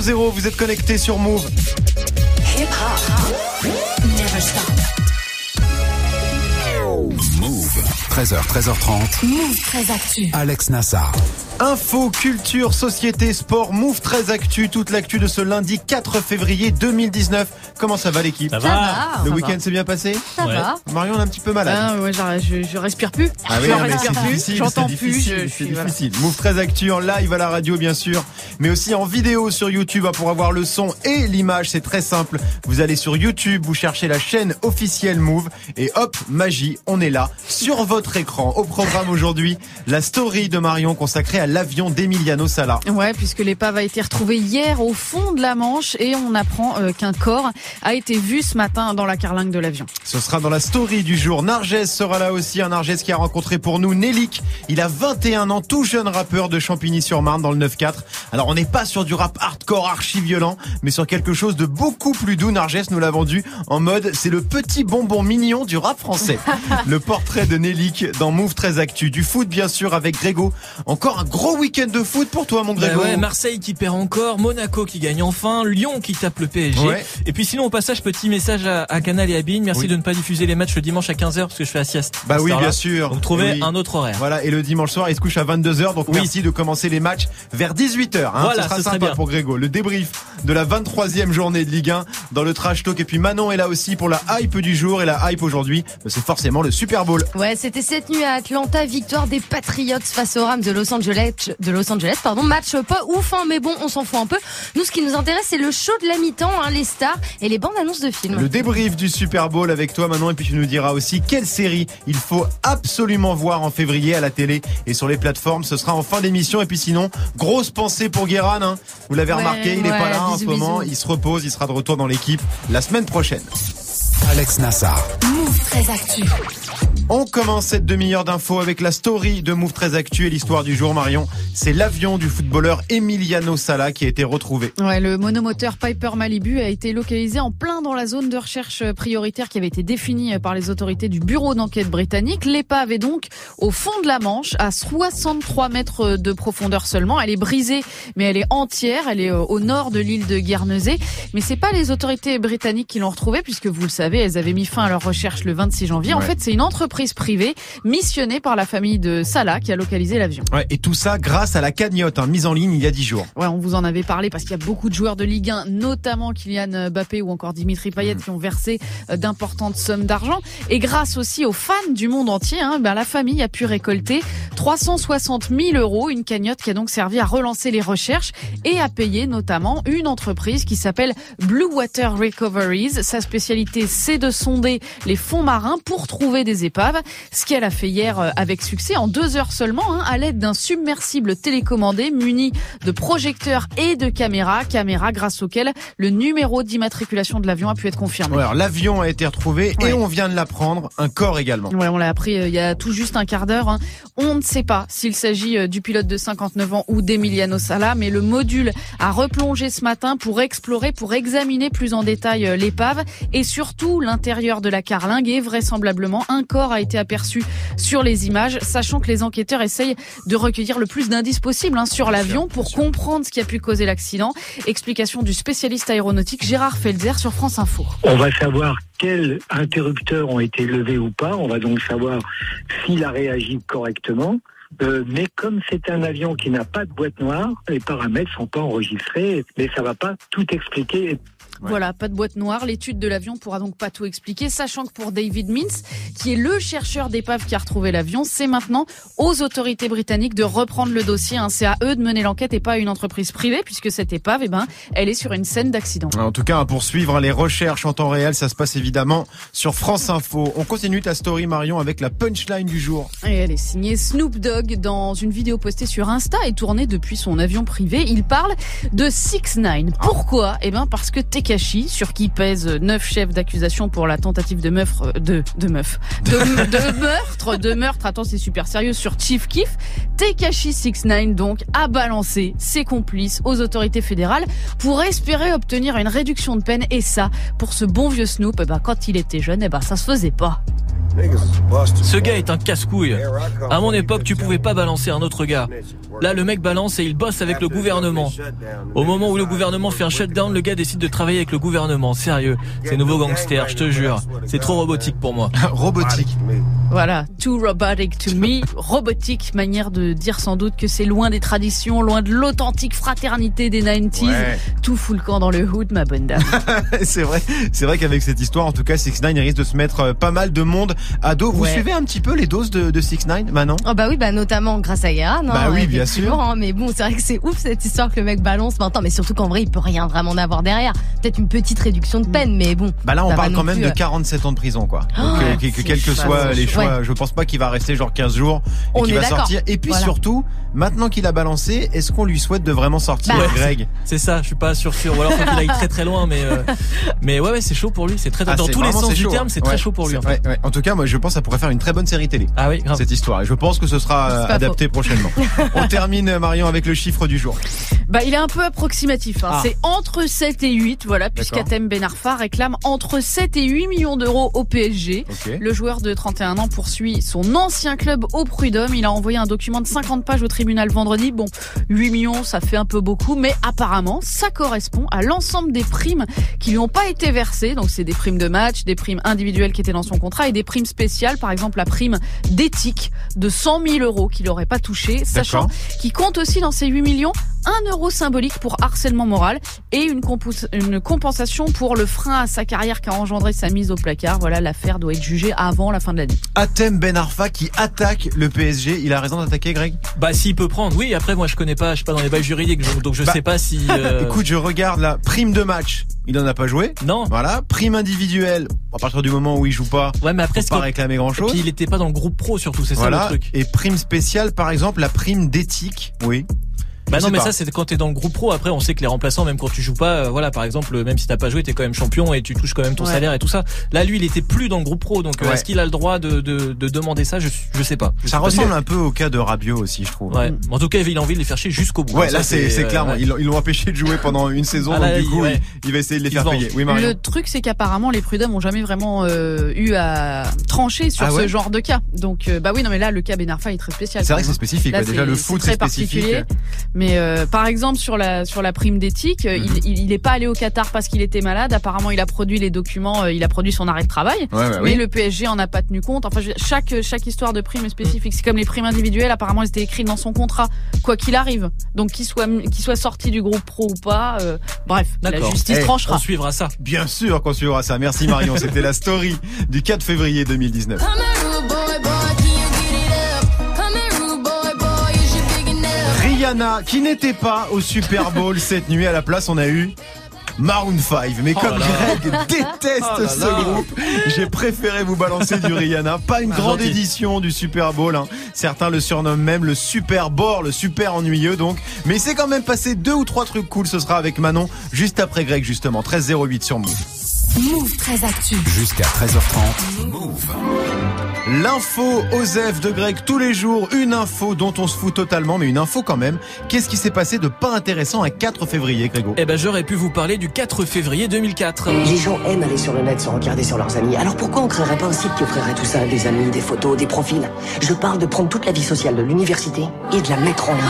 00. Vous êtes connectés sur Move. Hip -hop. Never stop. Move. 13h, 13h30. Move 13 Actu. Alex Nassar. Info, culture, société, sport, Move 13 Actu, toute l'actu de ce lundi 4 février 2019. Comment ça va l'équipe Ça va. Le week-end s'est bien passé Ça Ouais. va. Marion on est un petit peu malade. Ah, ouais, genre, je, je respire plus. Ah oui, je non, respire plus. J'entends c'est plus. difficile, je c'est suis, voilà. difficile. Move 13 Actu en live à la radio bien sûr, mais aussi en vidéo sur YouTube hein, pour avoir le son et l'image. C'est très simple. Vous allez sur YouTube, vous cherchez la chaîne officielle Move et hop, magie, on est là sur votre écran. Au programme aujourd'hui, la story de Marion consacrée à l'avion d'Emiliano Sala. Ouais, puisque l'épave a été retrouvée hier au fond de la Manche et on apprend euh, qu'un corps a été vu ce matin dans la carlingue de l'avion. Ce sera dans la story du jour. Narges sera là aussi, un Narges qui a rencontré pour nous Nelik. Il a 21 ans, tout jeune rappeur de Champigny-sur-Marne dans le 9-4. Alors on n'est pas sur du rap hardcore archi violent, mais sur quelque chose de beaucoup plus doux. Narges nous l'a vendu en mode c'est le petit bonbon mignon du rap français. le portrait de Nelik dans Move 13 Actu. Du foot bien sûr avec Grégo. Encore un gros week-end de foot pour toi mon Bah Grégo. ouais, Marseille qui perd encore, Monaco qui gagne enfin, Lyon qui tape le PSG. Ouais. Et puis sinon au passage petit message à, à Canal et à Bean, merci Oui. de ne pas diffuser les matchs le dimanche à 15h parce que je fais la sieste. Bah oui, bien sûr. Donc trouvez Oui. un autre horaire. Voilà, et le dimanche soir, il se couche à 22h, donc Oui. merci de commencer les matchs vers 18h. Hein, Voilà, ce sera ce sympa pour Grégo. Le débrief de la 23e journée de Ligue 1 dans le Trash Talk. Et puis Manon est là aussi pour la hype du jour. Et la hype aujourd'hui, c'est forcément le Super Bowl. Ouais, c'était cette nuit à Atlanta, victoire des Patriots face aux Rams de Los Angeles, de Los Angeles, pardon. Match pas ouf, hein, mais bon, on s'en fout un peu. Nous, ce qui nous intéresse, c'est le show de la mi-temps, hein, les stars et les bandes annonces de films. Le débrief du Super Bowl avec toi Manon. Et puis tu nous diras aussi quelle série il faut absolument voir en février à la télé et sur les plateformes. Ce sera en fin d'émission. Et puis sinon, grosse pensée pour Guéran. hein. Vous l'avez Ouais, remarqué, il est ouais, pas là en ce moment. bisous. Il se repose, il sera de retour dans l'équipe la semaine prochaine. Alex Nassar. Move 13 Actu. On commence cette demi-heure d'infos avec la story de Move très Actu et l'histoire du jour Marion. C'est l'avion du footballeur Emiliano Sala qui a été retrouvé. Ouais, le monomoteur Piper Malibu a été localisé en plein dans la zone de recherche prioritaire qui avait été définie par les autorités du bureau d'enquête britannique. L'épave est donc au fond de la Manche, à 63 mètres de profondeur seulement. Elle est brisée, mais elle est entière. Elle est euh, au nord de l'île de Guernesey. Mais c'est pas les autorités britanniques qui l'ont retrouvée, puisque vous le savez, elles avaient mis fin à leur recherche le 26 janvier. En fait, c'est une entreprise privée missionnée par la famille de Salah qui a localisé l'avion. Ouais, et tout ça grâce à la cagnotte hein, mise en ligne il y a 10 jours. Ouais, on vous en avait parlé parce qu'il y a beaucoup de joueurs de Ligue 1, notamment Kylian Mbappé ou encore Dimitri Payet, qui ont versé euh, d'importantes sommes d'argent. Et grâce aussi aux fans du monde entier, hein, ben, la famille a pu récolter 360 000 euros, une cagnotte qui a donc servi à relancer les recherches et à payer notamment une entreprise qui s'appelle Blue Water Recoveries. Sa spécialité, c'est de sonder les fonds marins pour trouver des épaves. Ce qu'elle a fait hier euh, avec succès en deux heures seulement, hein, à l'aide d'un submersible télécommandé muni de projecteurs et de caméras, caméras grâce auxquelles le numéro d'immatriculation de l'avion a pu être confirmé. Ouais, alors l'avion a été retrouvé Ouais. et on vient de l'apprendre, un corps également. Ouais, on l'a appris euh, il y a tout juste un quart d'heure. hein. On ne sait pas s'il s'agit euh, du pilote de 59 ans ou d'Emiliano Sala, mais le module a replongé ce matin pour explorer, pour examiner plus en détail euh, l'épave et surtout l'intérieur de la carlingue et vraisemblablement un corps a été aperçu sur les images, sachant que les enquêteurs essayent de recueillir le plus d'indices possible hein, sur l'avion pour comprendre ce qui a pu causer l'accident. Explication du spécialiste aéronautique Gérard Felzer sur France Info. On va savoir quels interrupteurs ont été levés ou pas. On va donc savoir s'il a réagi correctement. Euh, mais comme c'est un avion qui n'a pas de boîte noire, les paramètres sont pas enregistrés, mais ça va pas tout expliquer. Voilà, pas de boîte noire. L'étude de l'avion pourra donc pas tout expliquer, sachant que pour David Mintz, qui est le chercheur d'épave qui a retrouvé l'avion, c'est maintenant aux autorités britanniques de reprendre le dossier. hein. C'est à eux de mener l'enquête et pas à une entreprise privée, puisque cette épave, eh ben, elle est sur une scène d'accident. En tout cas, pour suivre les recherches en temps réel, ça se passe évidemment sur France Info. On continue ta story Marion avec la punchline du jour. Et elle est signée Snoop Dogg dans une vidéo postée sur Insta et tournée depuis son avion privé. Il parle de 6 9 Pourquoi? Eh ben parce que Tekashi, sur qui pèsent neuf chefs d'accusation pour la tentative de meurtre, de, de meuf, de, de meurtre, de meurtre, attends c'est super sérieux, sur Chief Keef, Tekashi 6 9 donc a balancé ses complices aux autorités fédérales pour espérer obtenir une réduction de peine. Et ça, pour ce bon vieux Snoop, ben, quand il était jeune, eh ben, ça se faisait pas. Ce gars est un casse-couille. À mon époque, tu pouvais pas balancer un autre gars. Là, le mec balance et il bosse avec le gouvernement. Au moment où le gouvernement fait un shutdown, le gars décide de travailler avec le gouvernement. Sérieux, c'est nouveau gangster, je te jure. C'est trop robotique pour moi. Robotique. Voilà, too robotic to me. Robotique, manière de dire sans doute que c'est loin des traditions, loin de l'authentique fraternité des 90s. Ouais. Tout fout le camp dans le hood, ma bonne dame. c'est vrai, c'est vrai qu'avec cette histoire, en tout cas, 6 9 risque de se mettre euh, pas mal de monde à dos. Vous Ouais. suivez un petit peu les doses de, de 6 9 Manon? Oh bah oui, bah notamment grâce à Guérin. Bah oui, bien sûr. hein, mais bon, c'est vrai que c'est ouf cette histoire que le mec balance maintenant, mais surtout qu'en vrai, il peut rien vraiment avoir derrière. Peut-être une petite réduction de peine, mais bon. Bah là, on parle quand même plus, de euh, 47 ans de prison, quoi. Oh, Donc, euh, que, que c'est quels que soient les choix, je pense pas qu'il va rester genre 15 jours et qu'il va sortir. Et puis Voilà. surtout, maintenant qu'il a balancé, est-ce qu'on lui souhaite de vraiment sortir, Bah. Greg? C'est ça, je suis pas sûr sûr. Ou alors faut qu'il aille très très loin, mais euh, mais ouais ouais c'est chaud pour lui. C'est très Ah, dans tous les sens du terme, c'est très chaud pour lui. fait. En tout cas, moi, je pense que ça pourrait faire une très bonne série télé. Ah oui, grave. Cette histoire, et je pense que ce sera euh, adapté prochainement. On termine Marion avec le chiffre du jour. Bah, il est un peu approximatif. Hein. Ah. C'est entre 7 et 8, voilà, puisqu'Atem Ben Arfa réclame entre 7 et 8 millions d'euros au PSG. Le joueur de 31 ans poursuit son ancien club au Prud'homme. Il a envoyé un document de 50 pages au tribunal vendredi. Bon, 8 millions, ça fait un peu beaucoup, mais apparemment, ça correspond à l'ensemble des primes qui lui ont pas été versées. Donc, c'est des primes de match, des primes individuelles qui étaient dans son contrat et des primes spéciales. Par exemple, la prime d'éthique de 100 000 euros qu'il n'aurait pas touché, sachant qu'il compte aussi dans ces 8 millions un euro symbolique pour harcèlement moral et une, une compensation pour le frein à sa carrière qui a engendré sa mise au placard. Voilà, l'affaire doit être jugée avant la fin de l'année. Atem Ben Arfa qui attaque le PSG. Il a raison d'attaquer, Greg? Bah s'il peut prendre, oui. Après moi je connais pas, je suis pas dans les bails juridiques, donc- je Bah, sais pas si. euh, Écoute, je regarde la prime de match. Il en a pas joué? non. Voilà, prime individuelle. À partir du moment où il joue pas, Ouais, mais après pas que- réclamer grand et chose. puis il était pas dans le groupe pro surtout, c'est ça le truc. Et prime spéciale, par exemple, la prime d'éthique. Oui. Bah non mais pas. ça c'est quand t'es dans le groupe pro. Après on sait que les remplaçants même quand tu joues pas, euh, voilà par exemple même si t'as pas joué t'es quand même champion et tu touches quand même ton Ouais. salaire et tout ça. Là lui il était plus dans le groupe pro donc euh, Ouais. est-ce qu'il a le droit de, de, de demander ça? Je, je sais pas. Je Ça sais pas ressemble un peu au cas de Rabiot aussi, je trouve. Ouais. En tout cas il a envie de les faire chier jusqu'au bout. Ouais, là c'est c'est euh, clair. ouais. Ils l'ont- ils l'ont empêché de jouer pendant une saison, Ah, donc là, du coup, il, il va essayer de les faire payer. Oui, Marion. Le truc, c'est qu'apparemment, les prud'hommes ont jamais vraiment euh, eu à trancher sur Ah ce genre de cas. Donc, bah oui, non, mais là, le cas Ben Arfa est très spécial. C'est vrai que c'est spécifique. Déjà c'est- le foot très c'est spécifique. Mais euh, par exemple sur la sur la prime d'éthique, Mhm. il, il il est pas allé au Qatar parce qu'il était malade. Apparemment, il a produit les documents, euh, il a produit son arrêt de travail. Ouais, ouais, Mais oui. le PSG en a pas tenu compte. Enfin, je veux dire, chaque chaque histoire de prime est spécifique. C'est comme les primes individuelles. Apparemment, elles étaient écrites dans son contrat, quoi qu'il arrive. Donc, qu'il soit qu'il soit sorti du groupe pro ou pas, euh, bref, la justice Eh, tranchera. On suivra ça. Bien sûr qu'on suivra ça. Merci Marion. C'était la story du 4 février 2019. Rihanna qui n'était pas au Super Bowl cette nuit. À la place, on a eu Maroon 5. Mais Oh comme là là. Greg déteste Oh là ce là. groupe, j'ai préféré vous balancer du Rihanna. Pas une Ah, grande gentil. édition du Super Bowl. hein. Certains le surnomment même le Super Bowl, le super ennuyeux donc. Mais c'est quand même passé deux ou trois trucs cool. Ce sera avec Manon juste après Greg justement. 13-08 sur Move. Move très actu. Jusqu'à 13h30. Move. L'info Osef de Greg tous les jours, une info dont on se fout totalement, mais une info quand même. Qu'est-ce qui s'est passé de pas intéressant un 4 février, Grégo? Eh ben j'aurais pu vous parler du 4 février 2004. Les gens aiment aller sur le net se regarder sur leurs amis. Alors pourquoi on créerait pas un site qui offrirait tout ça Des amis, des photos, des profils? Je parle de prendre toute la vie sociale de l'université et de la mettre en ligne.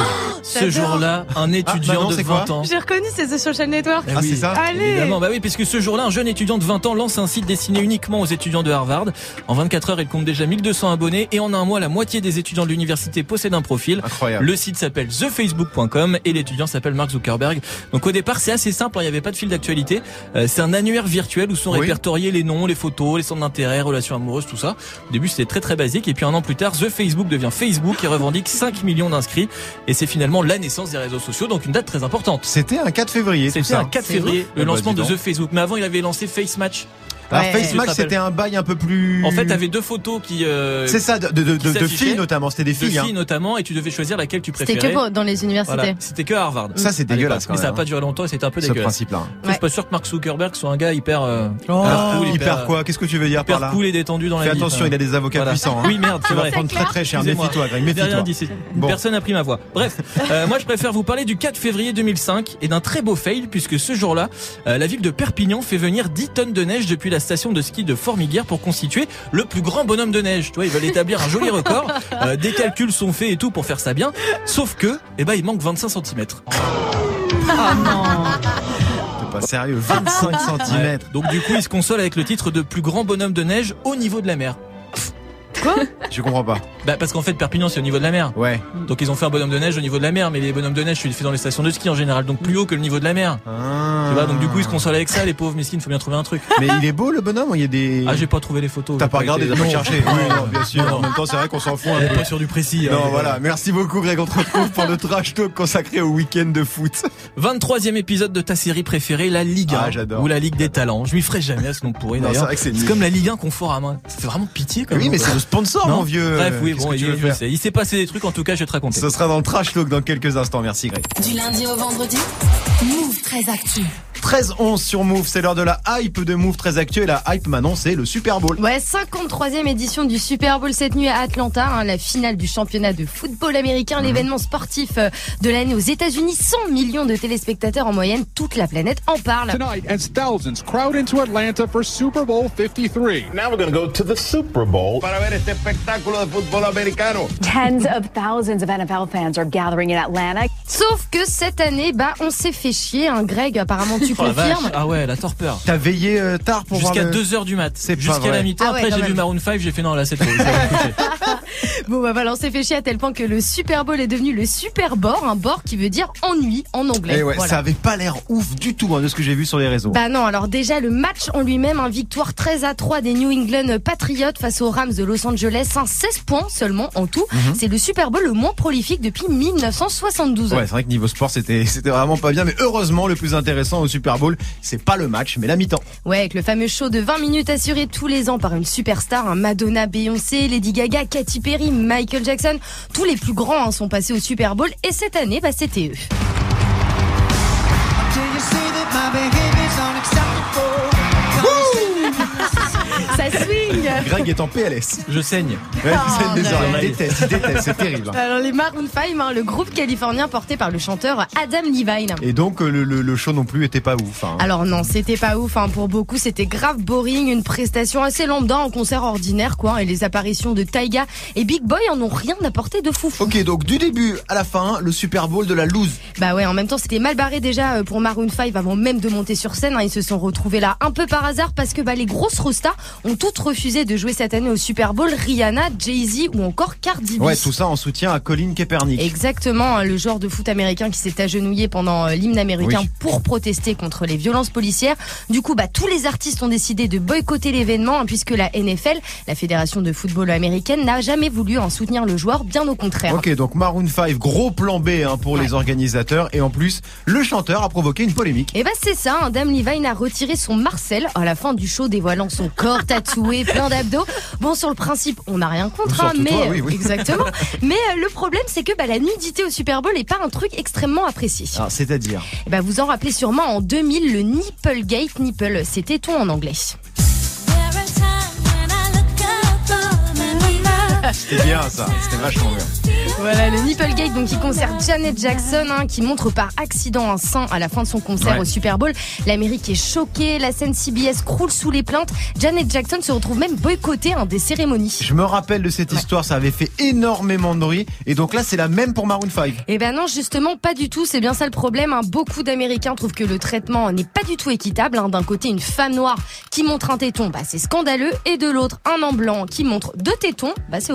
Ce jour-là, un étudiant Manon, de c'est quoi? 20 ans. J'ai reconnu, c'est The Social Network. Ah, oui, c'est ça? Allez Évidemment, bah oui, puisque ce jour-là, un jeune étudiant de 20 ans lance un site destiné uniquement aux étudiants de Harvard. En 24 heures, il compte déjà 1200 abonnés et en un mois, la moitié des étudiants de l'université possèdent un profil. Incroyable. Le site s'appelle thefacebook.com et l'étudiant s'appelle Mark Zuckerberg. Donc au départ, c'est assez simple, hein, il n'y avait pas de fil d'actualité. Euh, c'est un annuaire virtuel où sont Oui. répertoriés les noms, les photos, les centres d'intérêt, relations amoureuses, tout ça. Au début, c'était très très basique et puis un an plus tard, The Facebook devient Facebook et revendique 5 millions d'inscrits et c'est finalement la naissance des réseaux sociaux, donc une date très importante. C'était un 4 février, C'était un 4 C'est février, Eh le bah, lancement de. The Facebook. Mais avant, il avait lancé Face Match. Alors. Face Match, c'était un bail un peu plus. En fait, t'avais deux photos qui, euh, C'est ça, de, de, de, qui de s'affichaient. filles notamment. C'était des de filles. hein. filles notamment, et tu devais choisir laquelle tu C'était préférais. que pour- dans les universités. Voilà. C'était que à Harvard. Ça, c'est dégueulasse quand Mais ça n'a pas duré longtemps et c'était un peu Ce dégueulasse. principe-là. Je suis pas sûr que Mark Zuckerberg soit un gars hyper, euh, cool, hyper hyper, quoi Qu'est-ce que tu veux dire par hyper là cool et détendu dans Fais la vie. attention, Enfin, il a des avocats voilà. puissants. hein. Oui, merde, Tu vas prendre très très cher. Méfie-toi, Méfie-toi. Personne n'a pris ma voix. Bref, euh, moi je préfère vous parler du 4 février 2005 et d'un très beau fail puisque ce jour-là, la ville de Perpignan fait venir 10 tonnes de neige depuis la station de ski de Formiguère pour constituer le plus grand bonhomme de neige. Tu vois, ils veulent établir un joli record. Euh, des calculs sont faits et tout pour faire ça bien. Sauf que, eh ben, il manque 25 cm. Ah non. T'es pas sérieux, 25 cm. Donc du coup, ils se consolent avec le titre de plus grand bonhomme de neige au niveau de la mer. Je comprends pas. Bah parce qu'en fait Perpignan c'est au niveau de la mer. Ouais. Donc ils ont fait un bonhomme de neige au niveau de la mer, mais les bonhommes de neige tu les fais dans les stations de ski en général, donc plus haut que le niveau de la mer. Ah. Tu vois, donc du coup ils se consolent avec ça, les pauvres mesquines, faut bien trouver un truc. Mais il est beau le bonhomme ou il y a des. Ah j'ai pas trouvé les photos. T'as pas regardé, t'as pas Non. cherché. Oui, non, bien sûr. Non. En même temps, c'est vrai qu'on s'en fout On un est peu. pas sur du précis. Non, hein. voilà. Merci beaucoup, Greg. On te retrouve pour le trash talk consacré au week-end de foot. 23e épisode de ta série préférée, la Ligue 1. Ah, j'adore. Ou la Ligue des talents. Je m'y ferai jamais à ce Non, c'est d'ailleurs. c'est C'est comme la Ligue 1 qu'on fort à main. Fait vraiment pitié quand Oui, même. mais c'est le sponsor, Non mon vieux. Bref, oui, bon, il, je sais. il s'est passé des trucs, en tout cas, je vais te raconter. Ce sera dans le trash talk dans quelques instants. Merci, Greg. Du lundi au vendredi, Move très actu. 13-11 sur Move. C'est l'heure de la hype de Move très actuelle. La hype maintenant, c'est le Super Bowl. Ouais, 53e édition du Super Bowl cette nuit à Atlanta, hein, la finale du championnat de football américain, Mhm. l'événement sportif euh, de l'année aux États-Unis, 100 millions de téléspectateurs en moyenne, toute la planète en parle. Tonight, as thousands crowd into Atlanta for Super Bowl 53. Now we're going to go to the Super Bowl para ver este espectáculo de fútbol americano. Tens of thousands of NFL fans are gathering in Atlanta. Sauf que cette année, bah, on s'est fait chier, hein, Greg, apparemment tu Oh confirmes. Ah ouais, la torpeur. T'as veillé euh, tard pour voir Jusqu'à le... 2h du mat. Jusqu'à la mi-temps. Ah ouais, Après, j'ai vu. Maroon 5, j'ai fait non, là, c'est trop. Bon, bah voilà, on s'est fait chier à tel point que le Super Bowl est devenu le Super Bore, un bore qui veut dire ennui en anglais. Eh ouais, Voilà. ça avait pas l'air ouf du tout hein, de ce que j'ai vu sur les réseaux. Bah non, alors déjà le match en lui-même, un victoire 13 à 3 des New England Patriots face aux Rams de Los Angeles, un 16 points seulement en tout. Mhm. C'est le Super Bowl le moins prolifique depuis 1972. Ouais, c'est vrai que niveau sport, c'était c'était vraiment pas bien. Mais heureusement, le plus intéressant au Super Bowl, c'est pas le match, mais la mi-temps. Ouais, avec le fameux show de 20 minutes assuré tous les ans par une superstar, hein, Madonna, Beyoncé, Lady Gaga, Katy Perry, Michael Jackson, tous les plus grands hein, sont passés au Super Bowl et cette année, bah c'était eux. Greg est en PLS. Je saigne. Ouais, Oh, c'est non. désolé, il déteste, il déteste, c'est terrible. Alors les Maroon 5, hein, le groupe californien porté par le chanteur Adam Levine. Et donc euh, le, le- le show non plus était pas ouf. hein. Alors non, c'était pas ouf. Hein. Pour beaucoup, c'était grave boring, une prestation assez lambda en concert ordinaire, quoi. Et les apparitions de Taiga et Big Boy en ont rien apporté de fou. Ok, donc du début à la fin, le Super Bowl de la loose. Bah ouais, en même temps, c'était mal barré déjà euh, pour Maroon 5 avant même de monter sur scène. hein. Ils se sont retrouvés là un peu par hasard parce que bah, les grosses rostas ont toutes refusé de jouer cette année au Super Bowl. Rihanna, Jay-Z ou encore Cardi B. Ouais, tout ça en soutien à Colin Kaepernick. Exactement, hein, le joueur de foot américain qui s'est agenouillé pendant euh, l'hymne américain Oui. pour protester contre les violences policières. Du coup, bah, tous les artistes ont décidé de boycotter l'événement hein, puisque la NFL, la fédération de football américaine, n'a jamais voulu en soutenir le joueur, bien au contraire. Ok, donc Maroon 5, gros plan B hein, pour les organisateurs. Et en plus, le chanteur a provoqué une polémique. Et bah c'est ça, hein, Dame Levine a retiré son Marcel à la fin du show dévoilant son corps tatoué, plein d'abdos. Bon sur le principe, on n'a rien contre, hein, mais toi, oui, oui. exactement. mais euh, le problème c'est que bah, la nudité au Super Bowl est pas un truc extrêmement apprécié. Alors, c'est-à-dire? Eh ben, vous en rappelez sûrement en 2000 le Nipplegate Nipple, c'était ton en anglais. C'était bien ça, c'était vachement bien. Voilà le Nipplegate donc qui concerne Janet Jackson hein, qui montre par accident un sein à la fin de son concert Ouais. au Super Bowl. L'Amérique est choquée, la scène CBS croule sous les plaintes. Janet Jackson se retrouve même boycottée hein, des cérémonies. Je me rappelle de cette histoire, ça avait fait énormément de bruit. Et donc là, c'est la même pour Maroon 5. Eh ben non, justement, pas du tout. C'est bien ça le problème. hein. Beaucoup d'Américains trouvent que le traitement n'est pas du tout équitable. hein. D'un côté, une femme noire qui montre un téton, bah c'est scandaleux. Et de l'autre, un homme blanc qui montre deux tétons, bah c'est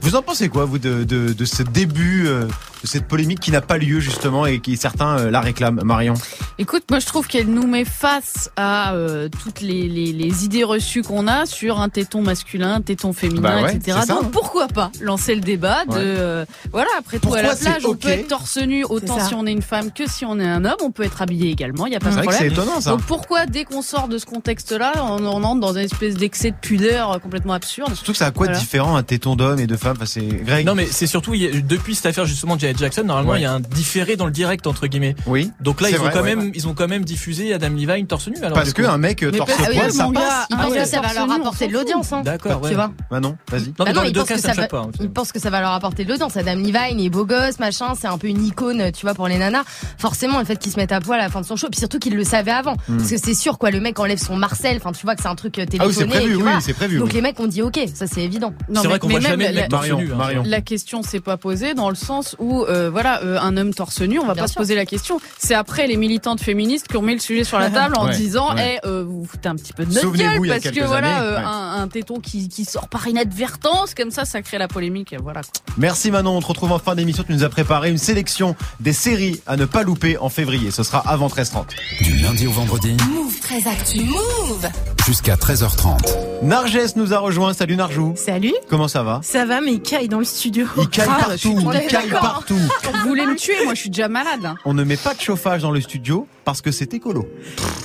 Vous en pensez quoi, vous, de, ce début, euh, cette polémique qui n'a pas lieu justement et qui certains euh, la réclament, Marion Écoute, moi je trouve qu'elle nous met face à euh, toutes les, les, les idées reçues qu'on a sur un téton masculin, un téton féminin, Bah ouais, etc. ça. Donc pourquoi pas lancer le débat de Ouais. euh, voilà après tout à la plage on peut être torse nu autant si on est une femme que si on est un homme, on peut être habillé également, il y a pas C'est de vrai que c'est problème. étonnant ça. Donc pourquoi dès qu'on sort de ce contexte-là, on, on entre dans une espèce d'excès de pudeur complètement absurde? Surtout que ça a quoi de Voilà. différent un téton d'homme et de femme? Enfin, c'est Greg Non mais c'est surtout depuis cette affaire justement de Michael Jackson, normalement Ouais. il y a un différé dans le direct entre guillemets. Oui. Donc là ils ont vrai, quand ouais. même ils ont quand même diffusé Adam Levine torse nu alors Parce du que coup. un mec euh, torse poil, ça passe. Ils Ah pensent que ça va leur apporter de l'audience. Hein. D'accord. Tu vois Bah non, vas-y. Non, Bah mais non, dans les ils deux pensent cas que ça choque pas. ils pensent que ça va leur apporter de l'audience. Adam Levine, il est beau gosse, machin, c'est un peu une icône, tu vois, pour les nanas. Forcément, le fait qu'il se mette à poil à la fin de son show, puis surtout qu'il le savait avant. Parce que c'est sûr, quoi, le mec enlève son Marcel, enfin, tu vois que c'est un truc euh, Hmm. Ah oui, téléphoné. c'est prévu, oui, c'est prévu. Donc oui. les mecs ont dit ok, ça c'est évident. Non, C'est mais- vrai qu'on mais voit même jamais hein. Marion. La question s'est pas posée dans le sens où euh, voilà euh, un homme torse nu, on va Bien pas sûr. se poser la question. C'est après les militantes féministes qui ont mis le sujet sur la table en Ouais, disant ouais. eh, euh, vous vous foutez un petit peu de notre gueule parce que voilà années, euh, ouais. un, un téton qui, qui sort par inadvertance comme ça ça crée la polémique voilà. Merci Manon, on te retrouve en fin d'émission. Tu nous as préparé une sélection des séries à ne pas louper en février. Ce sera avant 13h30. Du lundi au vendredi Move très actu. Move. jusqu'à 13h30. Narges nous a rejoint. Salut Narjou. Salut, Comment ça va? Ça va, mais il caille dans le studio. Il caille Ah, partout, il caille d'accord. Partout. Vous voulez me tuer moi je suis déjà malade. hein. On ne met pas de chauffage dans le studio parce que c'est écolo.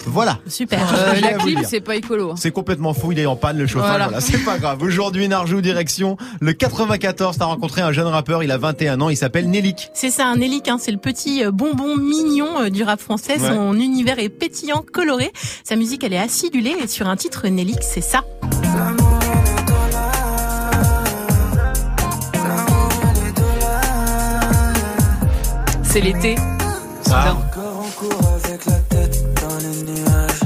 Voilà. Super. Euh, la clim c'est pas écolo. hein. C'est complètement fou, il est en panne le chauffage, voilà, Voilà. c'est pas grave. Aujourd'hui, Narjou, direction le 94, t'as rencontré un jeune rappeur, il a 21 ans, il s'appelle Nelik. C'est ça, un Elik, hein, c'est le petit euh, bonbon mignon euh, du rap français. Ouais. Son univers est pétillant, coloré. Sa musique, elle est acidulée. Et sur un titre Nelik, c'est ça. C'est l'été. Ah. Encore en cours avec la tête dans les nuages.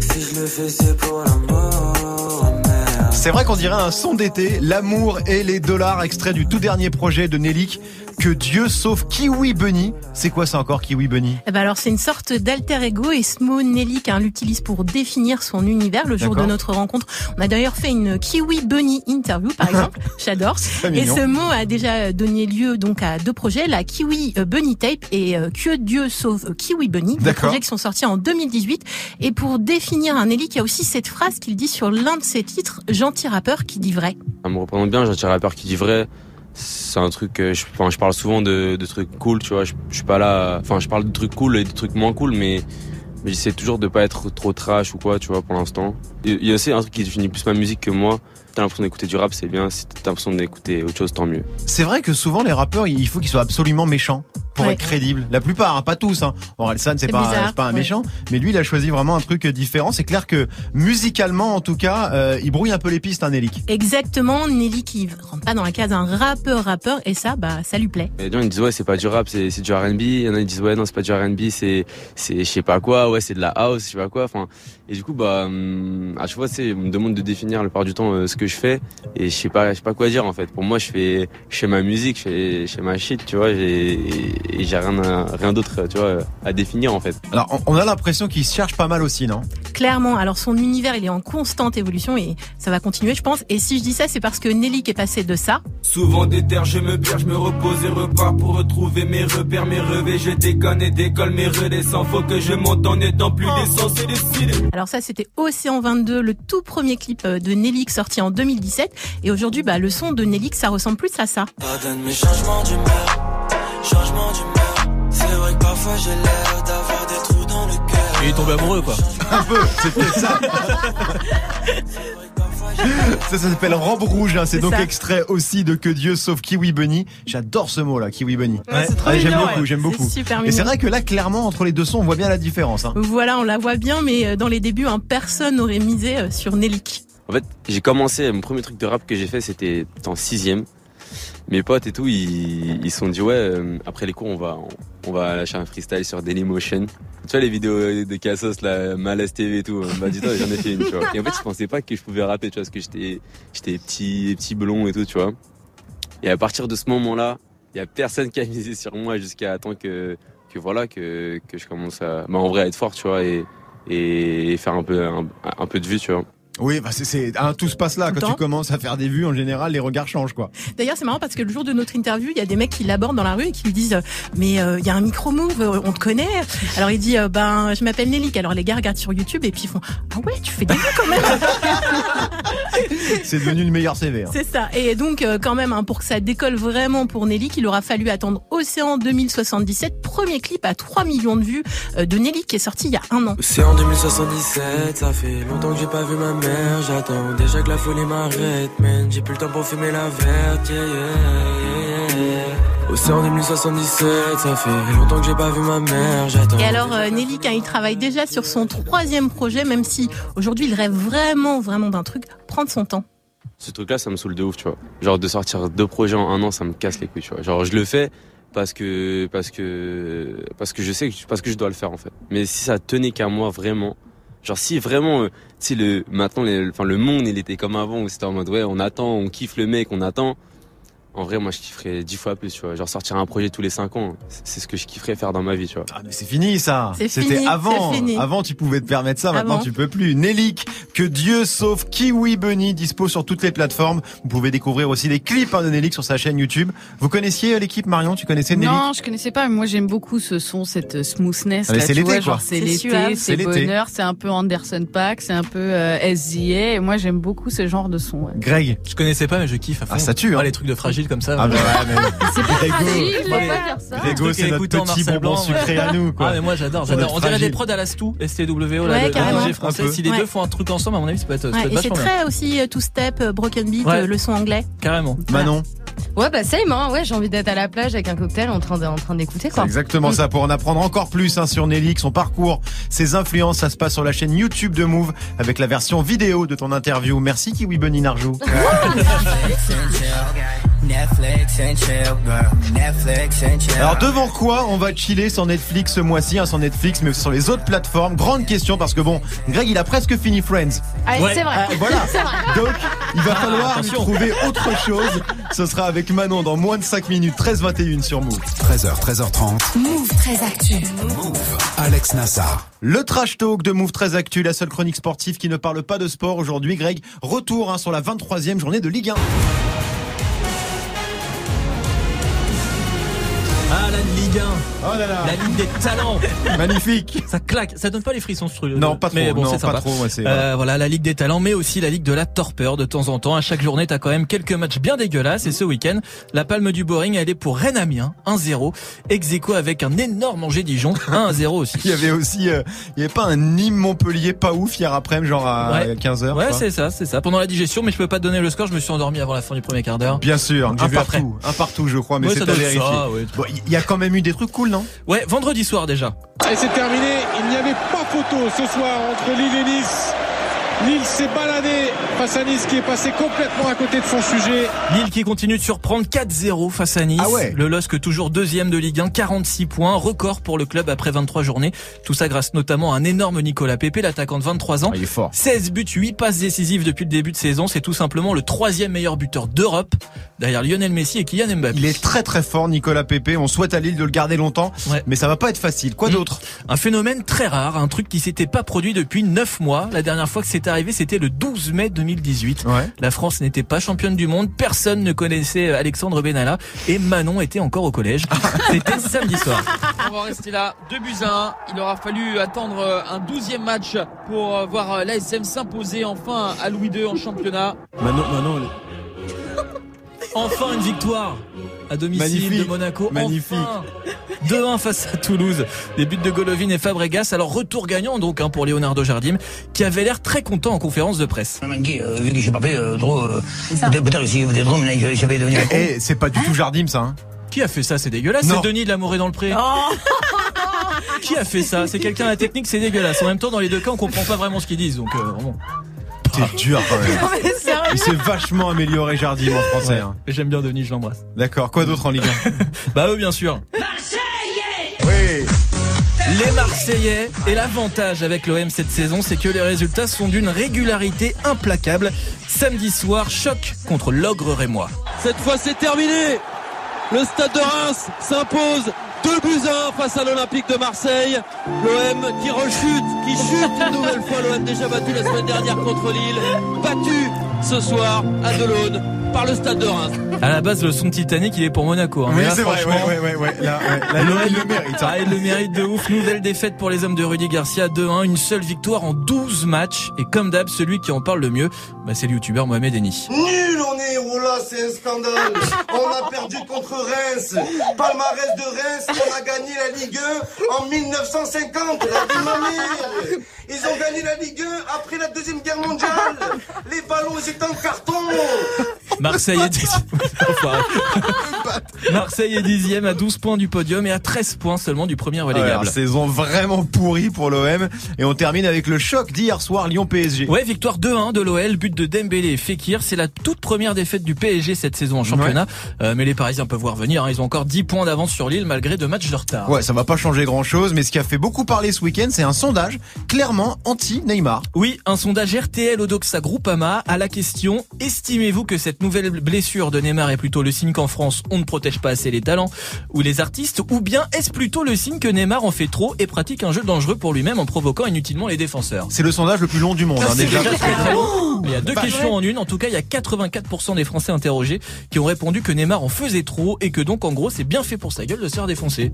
Si je le fais, c'est pour l'amour, merde. C'est vrai qu'on dirait un son d'été, l'amour et les dollars, extrait du tout dernier projet de Nelik, que Dieu sauve Kiwi Bunny. C'est quoi ça encore, Kiwi Bunny? Eh ben alors, c'est une sorte d'alter ego et ce mot Nelik hein, l'utilise pour définir son univers. Le jour de notre rencontre, on a d'ailleurs fait une Kiwi Bunny interview, par exemple. J'adore. Très Et mignon. ce mot a déjà donné lieu donc à deux projets, la Kiwi euh, Bunny Tape et euh, Que Dieu sauve Kiwi Bunny, D'accord. projets qui sont sortis en 2018. Et pour définir un Nelik, il y a aussi cette phrase qu'il dit sur l'un de ses titres, Gentil rappeur qui dit vrai. Ça me représente bien, un rappeur qui dit vrai. C'est un truc, je, enfin, je parle souvent de, de trucs cool, tu vois. Je, je suis pas là, enfin, je parle de trucs cool et de trucs moins cool, mais, mais j'essaie toujours de pas être trop trash ou quoi, tu vois, pour l'instant. Il y a aussi un truc qui définit plus ma musique que moi. T'as l'impression d'écouter du rap, c'est bien. Si t'as l'impression d'écouter autre chose, tant mieux. C'est vrai que souvent les rappeurs, il faut qu'ils soient absolument méchants pour Ouais. être crédibles. La plupart, hein, pas tous. Hein. Orelsan, c'est pas, bizarre, c'est pas un ouais. méchant, mais lui, il a choisi vraiment un truc différent. C'est clair que musicalement, en tout cas, euh, il brouille un peu les pistes, un Nelik. Exactement, Nelly qui rentre pas dans la case d'un rappeur rappeur et ça, bah, ça lui plaît. Et les gens ils disent ouais c'est pas du rap, c'est c'est du R&B. Il y en a qui disent ouais non c'est pas du R&B, c'est c'est je sais pas quoi, ouais c'est de la house, je sais pas quoi. Enfin et du coup bah hum, à chaque fois c'est on me demande de définir le part du temps euh, ce que je fais et je sais pas je sais pas quoi dire en fait. Pour moi je fais je fais ma musique, je fais je fais ma shit, tu vois, j'ai- et, et j'ai rien à- rien d'autre tu vois à définir en fait. Alors, on, a l'impression qu'il se cherche pas mal aussi, non? Clairement, alors son univers, il est en constante évolution et ça va continuer, je pense. Et si je dis ça, c'est parce que Nelly qui est passé de ça. Souvent des terres, je me perds, je me repose et repars pour retrouver mes repères, mes revers. Je déconne et décolle mes redescends. Faut que je monte en étant plus décent, c'est décidé. Alors ça, c'était Océan 22, le tout premier clip euh, de Nelly sorti en 2017. Et aujourd'hui, bah, le son de Nelly, ça ressemble plus à ça. Pardonne mes changements d'humeur, changement d'humeur. C'est vrai que parfois j'ai l'air d'avoir des trous dans le cœur. Et il est tombé amoureux quoi. Un peu, c'était ça. Ça, ça s'appelle Robe Rouge. hein. C'est donc ça. extrait aussi de Que Dieu sauve Kiwi Bunny. J'adore ce mot-là, Kiwi Bunny. Ouais, c'est trop Ouais, J'aime beaucoup, ouais. j'aime beaucoup. super Et c'est vrai que là, clairement, entre les deux sons, on voit bien la différence. Hein. Voilà, on la voit bien, mais euh, dans les débuts, hein, personne n'aurait misé euh, sur Nelly. En fait, j'ai commencé, mon premier truc de rap que j'ai fait, c'était en sixième. Mes potes et tout, ils se sont dit ouais, euh, après les cours, on va on, va lâcher un freestyle sur Dailymotion. Tu vois les vidéos de Cassos, là, Malaise TV et tout. Bah dis-toi, j'en ai fait une. Et en fait, je pensais pas que je pouvais rapper, tu vois, parce que j'étais j'étais petit petit blond et tout, tu vois. Et à partir de ce moment-là, il y a personne qui a misé sur moi jusqu'à temps que que voilà que que je commence à bah en vrai être fort, tu vois, et et faire un peu un peu de vue, tu vois. Oui, bah c'est, c'est, hein, tout se passe là. Tout Quand tu commences à faire des vues, en général, les regards changent, quoi. D'ailleurs, c'est marrant parce que le jour de notre interview, il y a des mecs qui l'abordent dans la rue et qui lui disent euh, Mais euh, il y a un micro-move, euh, on te connaît Alors il dit euh, Ben, je m'appelle Nelly. Alors les gars regardent sur YouTube et puis ils font Ah ouais, tu fais des vues quand même C'est devenu le meilleur CV. hein. C'est ça. Et donc, euh, quand même, hein, pour que ça décolle vraiment pour Nelly, il aura fallu attendre Océan 2077, premier clip à 3 millions de vues euh, de Nelly qui est sorti il y a un an. C'est en 2077, ça fait longtemps que j'ai pas vu ma mère. J'attends déjà que la folie m'arrête, man. J'ai plus le temps pour fumer la verte, yeah, yeah, yeah, yeah. Océan 2077, ça fait longtemps que j'ai pas vu ma mère. J'attends. Et alors, euh, Nelly, quand il travaille déjà sur son troisième projet, même si aujourd'hui il rêve vraiment, vraiment d'un truc, prendre son temps. Ce truc-là, ça me saoule de ouf, tu vois. Genre de sortir deux projets en un an, ça me casse les couilles, tu vois. Genre je le fais parce que parce que parce que je sais que parce que je dois le faire en fait. Mais si ça tenait qu'à moi vraiment, genre si vraiment, euh, tu le maintenant, enfin le monde il était comme avant où c'était en mode ouais on attend, on kiffe le mec, on attend. En vrai, moi, je kifferais dix fois plus, tu vois. Genre sortir un projet tous les cinq ans, c'est- ce que je kifferais faire dans ma vie, tu vois. Ah, mais c'est fini ça. C'est C'était avant. c'est fini. Avant tu pouvais te permettre ça, maintenant Avant. tu peux plus. Nellik, que Dieu sauve Kiwi Bunny, dispo sur toutes les plateformes. Vous pouvez découvrir aussi les clips hein, de Nellik sur sa chaîne YouTube. Vous connaissiez euh, l'équipe Marion? Tu connaissais Nellik Non, je connaissais pas, mais moi j'aime beaucoup ce son, cette euh, smoothness. Ah, c'est l'été, quoi. genre c'est l'été. C'est bonheur, c'est un peu Anderson Paak, c'est un peu euh, SZA. Et moi j'aime beaucoup ce genre de son. ouais. Greg? Je connaissais pas, mais je kiffe à fond. Ah, ça tue, hein. Ah, les trucs de fragile comme ça. Ah bah ouais. ouais, mais C'est pas Ouais. vais pas dire ça. Grégo, c'est notre petit bonbon Blanc, sucré à nous, quoi. Ah mais moi j'adore, j'adore. On dirait des fragile. prods à la Stou, STWO, là, Ouais, le- français. Si les Ouais. deux font un truc ensemble, à mon avis, ça peut être, ça Ouais, peut être et c'est très aussi euh, two step, euh, broken beat, Ouais. euh, le son anglais. Carrément. Manon. Ouais, bah same, hein. Ouais, j'ai envie d'être à la plage avec un cocktail en train de- en train d'écouter, C'est quoi. exactement ça. Pour en apprendre encore plus hein, sur Nelly, son parcours, ses influences, ça se passe sur la chaîne YouTube de Move avec la version vidéo de ton interview. Merci Kiwi Bunny Narjou. Alors devant quoi on va chiller sur Netflix ce mois-ci, hein, sur Netflix, mais sur les autres plateformes? Grande question parce que bon, Greg il a presque fini Friends. Ah, Ouais. c'est vrai. Ah, voilà. Vrai. Donc il va falloir lui attention. trouver autre chose. Ce sera avec Manon dans moins de 5 minutes, 13-21 sur Move. 13h, 13h30. Move très actu. Alex Nassar. Le trash talk de Move très Actu, la seule chronique sportive qui ne parle pas de sport aujourd'hui. Greg, retour hein, sur la 23e journée de Ligue 1. Ligue 1, Oh là là, la Ligue des talents. magnifique. Ça claque, ça donne pas les frissons ce truc. Non, pas trop. Mais bon, non, c'est pas trop. ouais, Euh, voilà, la Ligue des Talents, mais aussi la Ligue de la Torpeur de temps en temps. À chaque journée, t'as quand même quelques matchs bien dégueulasses. Et ce week-end, la palme du boring, elle est pour Rennes Amiens, 1-0. Ex aequo avec un énorme Angers Dijon, 1-0 aussi. Il y avait aussi, euh, il y avait pas un Nîmes Montpellier pas ouf hier après, genre à Ouais. 15h. Ouais, c'est ça, c'est ça. Pendant la digestion, mais je peux pas te donner le score. Je me suis endormi avant la fin du premier quart d'heure. Bien sûr, un partout, un partout, je crois, mais Ouais, c'est ça à vérifier. ça, ouais. Bon, il y a quand même eu des trucs cool, non? Ouais, vendredi soir déjà. Et c'est terminé. Il n'y avait pas photo ce soir entre Lille et Nice. Lille s'est baladé face à Nice qui est passé complètement à côté de son sujet. Lille qui continue de surprendre 4-0 face à Nice. Ah ouais. Le LOSC toujours deuxième de Ligue 1, 46 points, record pour le club après 23 journées. Tout ça grâce notamment à un énorme Nicolas Pepe, l'attaquant de 23 ans. Ah, Il est fort. 16 buts, 8 passes décisives depuis le début de saison. C'est tout simplement le troisième meilleur buteur d'Europe, derrière Lionel Messi et Kylian Mbappé. Il est très très fort, Nicolas Pepe. On souhaite à Lille de le garder longtemps, Ouais. mais ça va pas être facile. Quoi Mm. d'autre? Un phénomène très rare, un truc qui s'était pas produit depuis 9 mois. La dernière fois que c'est arrivé, c'était le 12 mai 2018. Ouais. La France n'était pas championne du monde, personne ne connaissait Alexandre Benalla et Manon était encore au collège. C'était samedi soir. On va rester là, 2 buts à 1. Il aura fallu attendre un 12e match pour voir l'ASM s'imposer enfin à Louis II en championnat. Manon, Manon, Enfin une victoire à domicile Magnifique. de Monaco. Magnifique. Enfin 2-1 face à Toulouse. Des buts de Golovin et Fabregas. Alors retour gagnant donc hein, pour Leonardo Jardim qui avait l'air très content en conférence de presse. vu que j'ai pas trop, j'avais devenu. Eh, c'est pas du tout Jardim ça. Hein. Qui a fait ça? C'est dégueulasse. C'est Denis de l'amour dans le pré. Qui a fait ça? C'est quelqu'un à la technique, c'est dégueulasse. En même temps, dans les deux cas, on comprend pas vraiment ce qu'ils disent. Donc euh, vraiment. T'es dur quand même. Il s'est vachement amélioré Jardim en français. hein. Et J'aime bien Denis, je l'embrasse. D'accord. Quoi d'autre en Ligue 1 Bah eux bien sûr. Oui. Les Marseillais et l'avantage avec l'OM cette saison, c'est que les résultats sont d'une régularité implacable. Samedi soir, choc contre l'ogre rémois. Cette fois c'est terminé. Le stade de Reims s'impose 2 buts à 1 face à l'Olympique de Marseille. L'OM qui rechute, qui chute une nouvelle fois. L'OM déjà battu la semaine dernière contre Lille. Battu ce soir à Delaune par le stade de Reims. À la base, le son Titanic, il est pour Monaco. hein. Oui, c'est vrai, ouais, ouais, ouais, ouais. Là, ouais, là, il le mérite. hein. Ah, il le mérite de ouf. Nouvelle défaite pour les hommes de Rudy Garcia 2-1. Une seule victoire en 12 matchs. Et comme d'hab, celui qui en parle le mieux, bah, c'est le youtubeur Mohamed Eni. Nul on est, c'est un scandale. On a perdu contre Reims. Palmarès de Reims, on a gagné la Ligue 1 en 1950. La. Ils ont gagné la Ligue 1 après la Deuxième Guerre mondiale. Les ballons, étaient en carton. Marseille dixième. Marseille est dixième à 12 points du podium et à 13 points seulement du premier Ouais, relégable. alors, saison vraiment pourrie pour l'OM. Et on termine avec le choc d'hier soir, Lyon-PSG. Ouais, victoire 2-1 de l'OL, but de Dembélé et Fekir. C'est la toute première défaite du PSG cette saison en championnat. Euh, mais les Parisiens peuvent voir venir. hein. Ils ont encore 10 points d'avance sur Lille malgré deux matchs de retard. Ouais, ça va pas changer grand chose, mais ce qui a fait beaucoup parler ce week-end, c'est un sondage clairement anti-Neymar. Oui, un sondage RTL Odoxa Groupama à la question Estimez-vous que cette nouvelle blessure de Neymar est plutôt le signe qu'en France on ne protège pas assez les talents ou les artistes ou bien est-ce plutôt le signe que Neymar en fait trop et pratique un jeu dangereux pour lui-même en provoquant inutilement les défenseurs? C'est le sondage le plus long du monde, hein, C'est déjà. déjà très, très long. Mais Il y a deux Bah, questions ouais. en une. En tout cas, il y a 84% des Français interrogés qui ont répondu que Neymar en faisait trop et que donc en gros c'est bien fait pour sa gueule de se faire défoncer.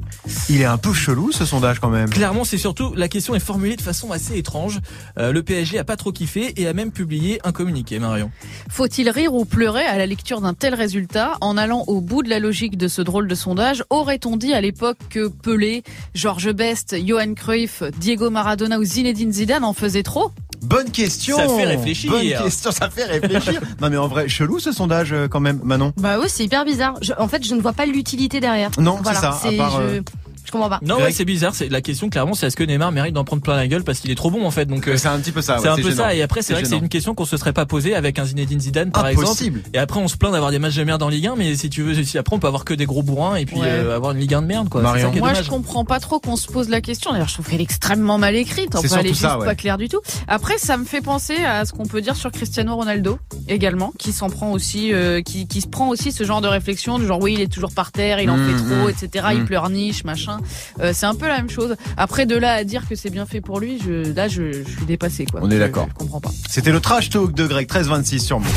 Il est un peu chelou ce sondage quand même. Clairement, c'est surtout la question est formulée de façon assez étrange. Euh, le PSG a pas trop kiffé et a même publié un communiqué, Marion. Faut-il rire ou pleurer à la lecture d'un tel résultat En allant au bout de la logique de ce drôle de sondage, aurait-on dit à l'époque que Pelé, Georges Best, Johan Cruyff, Diego Maradona ou Zinedine Zidane en faisaient trop? Bonne question. Ça fait réfléchir. Bonne question, ça fait réfléchir. non mais en vrai, chelou ce sondage euh, quand même, Manon? Bah oui, c'est hyper bizarre. Je- en fait, je ne vois pas l'utilité derrière. Non, c'est ça, à part, je, euh, je comprends pas. Non, ouais, c'est bizarre. C'est la question clairement, c'est est-ce que Neymar mérite d'en prendre plein la gueule parce qu'il est trop bon en fait. Donc euh, C'est un petit peu ça. c'est ouais, un peu gênant. ça. Et après, c'est vrai que c'est une question qu'on se serait pas posée avec un Zinedine Zidane par Impossible. exemple. Et après, on se plaint d'avoir des matchs de merde en Ligue 1, mais si tu veux, si après on peut avoir que des gros bourrins et puis Ouais. euh, avoir une Ligue 1 de merde quoi. Marion. C'est ça qui est Moi, dommage. je comprends pas trop qu'on se pose la question. D'ailleurs, je trouve qu'elle est extrêmement mal écrite. Est surtout juste ça, pas claire du tout. Après, ça me fait penser à ce qu'on peut dire sur Cristiano Ronaldo également, qui s'en prend aussi, euh, qui, qui se prend aussi ce genre de réflexion, du genre oui, il est toujours par terre, il en fait trop, mmh, etc. Il mmh. pleurniche, machin. Euh, c'est un peu la même chose. Après, de là à dire que c'est bien fait pour lui, je, là, je, je suis dépassé, quoi. On est d'accord. Je comprends pas. C'était le trash talk de Greg 1326 sur moi.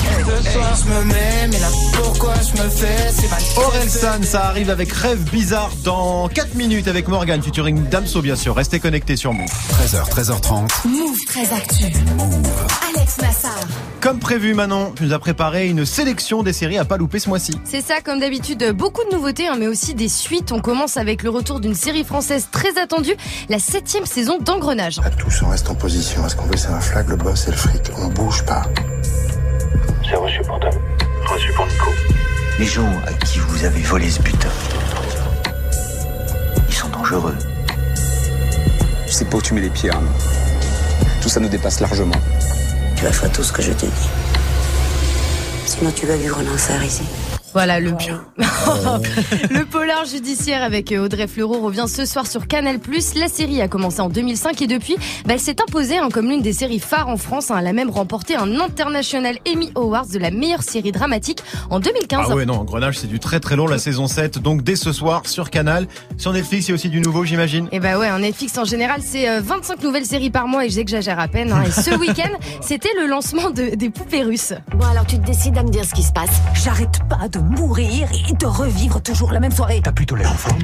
Ce soir je me mets, mais là pourquoi je me fais? C'est pas Orelsan, ça arrive avec Rêve Bizarre dans 4 minutes avec Morgan featuring Damso bien sûr. Restez connectés sur moi. 13h, 13h30. Move très actu. Alex Nassar. Comme prévu Manon, tu nous as préparé une sélection des séries à pas louper ce mois-ci. C'est ça, comme d'habitude, beaucoup de nouveautés, hein, mais aussi des suites. On commence avec le retour d'une série française très attendue, la septième saison d'Engrenage. Tous, on reste en position. Est-ce qu'on veut, c'est un flag, le boss et le fric? On bouge pas. C'est reçu pour Tom. Reçu pour Nico. Les gens à qui vous avez volé ce butin, ils sont dangereux. C'est pour où tu mets les pieds, Arnaud. Tout ça nous dépasse largement. Tu vas faire tout ce que je te dis. Sinon, tu vas vivre en enfer ici. Voilà, le le polar judiciaire avec euh, Audrey Fleurot revient ce soir sur Canal+. La série a commencé en 2005 et depuis, bah, elle s'est imposée hein, comme l'une des séries phares en France. hein. Elle a même remporté un International Emmy Awards de la meilleure série dramatique en 2015. Ah ouais non, Grenage c'est du très très long la saison 7 donc dès ce soir sur Canal. Sur Netflix il y a aussi du nouveau j'imagine. Et bah ouais, en Netflix en général, c'est euh, 25 nouvelles séries par mois et j'exagère à peine. hein. Et ce week-end, c'était le lancement de, des poupées russes. Bon, alors tu te décides à me dire ce qui se passe. J'arrête pas de mourir et de revivre toujours la même soirée. T'as plutôt l'air en forme.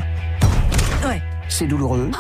Ouais. C'est douloureux.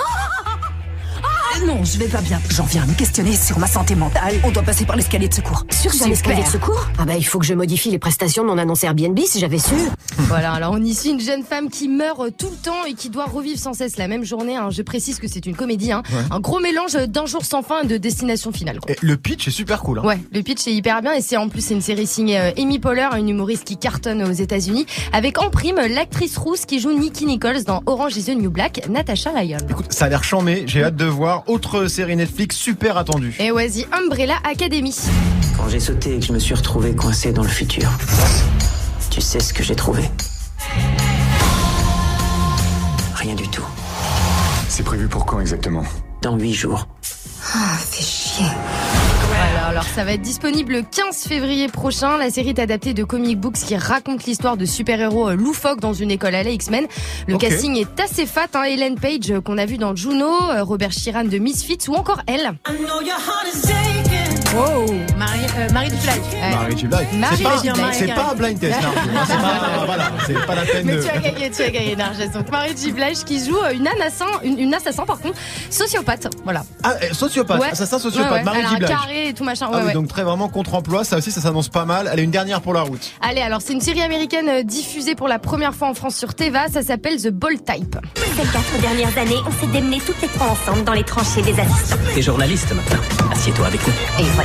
Non, je vais pas bien. J'en viens à me questionner sur ma santé mentale. On doit passer par l'escalier de secours. Sur l'escalier de secours? Ah bah il faut que je modifie les prestations de mon annonce Airbnb si j'avais su. Voilà, alors on y suit une jeune femme qui meurt euh, tout le temps et qui doit revivre sans cesse la même journée. hein. Je précise que c'est une comédie, hein. Ouais. un gros mélange d'un jour sans fin et de destination finale. quoi. Le pitch est super cool. hein. Ouais, le pitch est hyper bien et c'est en plus c'est une série signée euh, Amy Poehler, une humoriste qui cartonne aux États-Unis, avec en prime l'actrice rousse qui joue Nikki Nichols dans Orange is the New Black, Natasha Lyon. Écoute, ça a l'air chambé, j'ai hâte de voir. Autre série Netflix super attendue. Et ouais, The Umbrella Academy. Quand j'ai sauté et que je me suis retrouvé coincé dans le futur, tu sais ce que j'ai trouvé? Rien du tout. C'est prévu pour quand exactement? Dans huit jours. Ah, fais chier. Alors ça va être disponible le 15 février prochain. La série est adaptée de comic books qui raconte l'histoire de super-héros euh, loufoques dans une école à la X-Men. Le casting est assez fat, hein. Ellen Page euh, qu'on a vu dans Juno, euh, Robert Sheeran de Misfits ou encore elle. Wow. Marie, euh, Marie. Marie Duplac. Marie C'est pas, c'est pas un blind test. C'est pas, voilà, c'est pas la peine Mais de. tu as gagné, tu as gagné, Narges. Donc Marie Giblage qui joue euh, une assassin, une, une assassin par contre, sociopathe. Voilà. Ah, eh, sociopathe, Ouais. assassin sociopathe, Ouais, ouais. Marie Giblage. carré et tout machin. Ah Ouais, oui, ouais. donc très vraiment contre-emploi, ça aussi ça s'annonce pas mal. Elle est une dernière pour la route. Allez, alors c'est une série américaine euh, diffusée pour la première fois en France sur Teva. Ça s'appelle The Ball Type. Ces quatre dernières années, on s'est démené toutes les trois ensemble dans les tranchées des assistants. T'es journaliste maintenant. Assieds-toi avec nous. Et voilà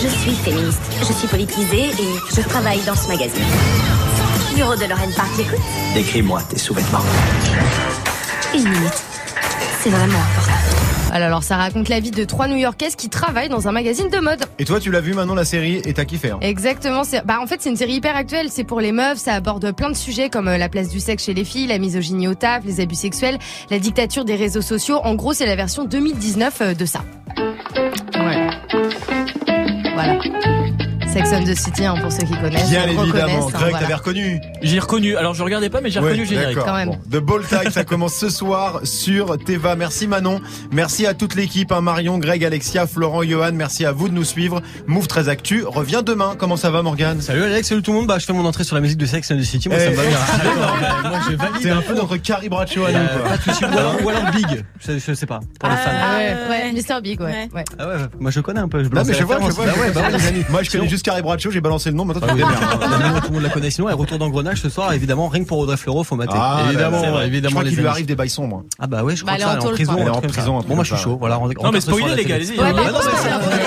Je suis féministe, je suis politisée et je travaille dans ce magazine. Bureau de Lorraine Park, j'écoute. Décris-moi tes sous-vêtements. Une minute. C'est vraiment important. Alors ça raconte la vie de trois New-Yorkaises qui travaillent dans un magazine de mode. Et toi, tu l'as vu maintenant la série et t'as kiffé. hein. Exactement. c'est- Bah, en fait, c'est une série hyper actuelle. C'est pour les meufs. Ça aborde plein de sujets comme euh, la place du sexe chez les filles, la misogynie au taf, les abus sexuels, la dictature des réseaux sociaux. En gros, c'est la version 2019 euh, de ça. Ouais. Voilà. Sex on the City, hein, pour ceux qui connaissent. Bien évidemment. hein, Greg, voilà. t'avais reconnu. J'ai reconnu. Alors je regardais pas, mais j'ai reconnu le générique. d'accord. Quand même. Bon. The Ball Time, ça commence ce soir sur Teva. Merci Manon. Merci à toute l'équipe, hein, Marion, Greg, Alexia, Florent, Johan. Merci à vous de nous suivre. Move très actu. Revient demain. Comment ça va, Morgane? Salut Alex, salut tout le monde. Bah, je fais mon entrée sur la musique de Sex and the City. Moi, ça me va bien. eh, Ah, je valide. C'est un peu notre Carrie Bradshaw à nous, Euh. Ou alors, Big. Je, je sais pas. Pour les fans. Ah ouais, ouais, Mr. Big, ouais. ouais. Ah ouais, moi je connais un peu. Je mais je vois, je vois. Bah bah. Moi, je connais Sinon- juste Carrie Bradshaw, j'ai balancé le nom, maintenant tu Bah oui, démerdes. évidemment, tout le monde la connaît. Sinon, et retour d'engrenage ce soir, évidemment, rien que pour Audrey Fleurot, faut mater. Ah, évidemment, vrai. évidemment. Je crois les qu'il lui arrive des bails sombres. Ah bah ouais, je Bah, crois est que ça, en prison. Elle est en prison, Bon, moi je suis chaud. Voilà, on- Non, on mais spoiler les gars, allez-y. Bah bah,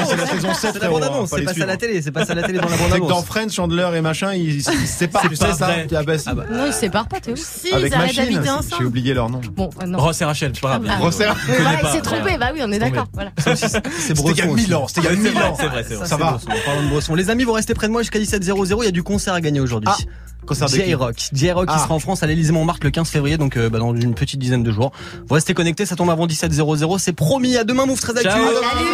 c'est la saison 7, C'est la bande-annonce, c'est pas ça la télé, c'est pas ça la télé dans la que dans bande-annonce. Friends, Chandler et machin, ils se séparent, tu sais pas ça. Ah bah. Ah bah, Non, ils se séparent pas, Théo. Si, Avec ils arrêtent j'ai oublié leur nom. Bon, euh, non. Ross et Rachel, c'est pas grave. Ah, Ross et- Oui, pas, il s'est trompé, bah oui, on est d'accord. C'était il y a Bresson 1000 aussi. ans, c'était il y a 1000 ans. C'est vrai, c'est vrai. Ça va. Parlant de Bresson. Les amis, vous restez près de moi jusqu'à 17h00. Il y a du concert à gagner aujourd'hui. Ah, concert de qui J-Rock. J-Rock qui Ah. sera en France à l'Élysée Montmartre le 15 février, donc euh, bah, dans une petite dizaine de jours. Vous restez connectés, ça tombe avant 17h00. C'est promis. À demain, Move très actu. Ciao. Salut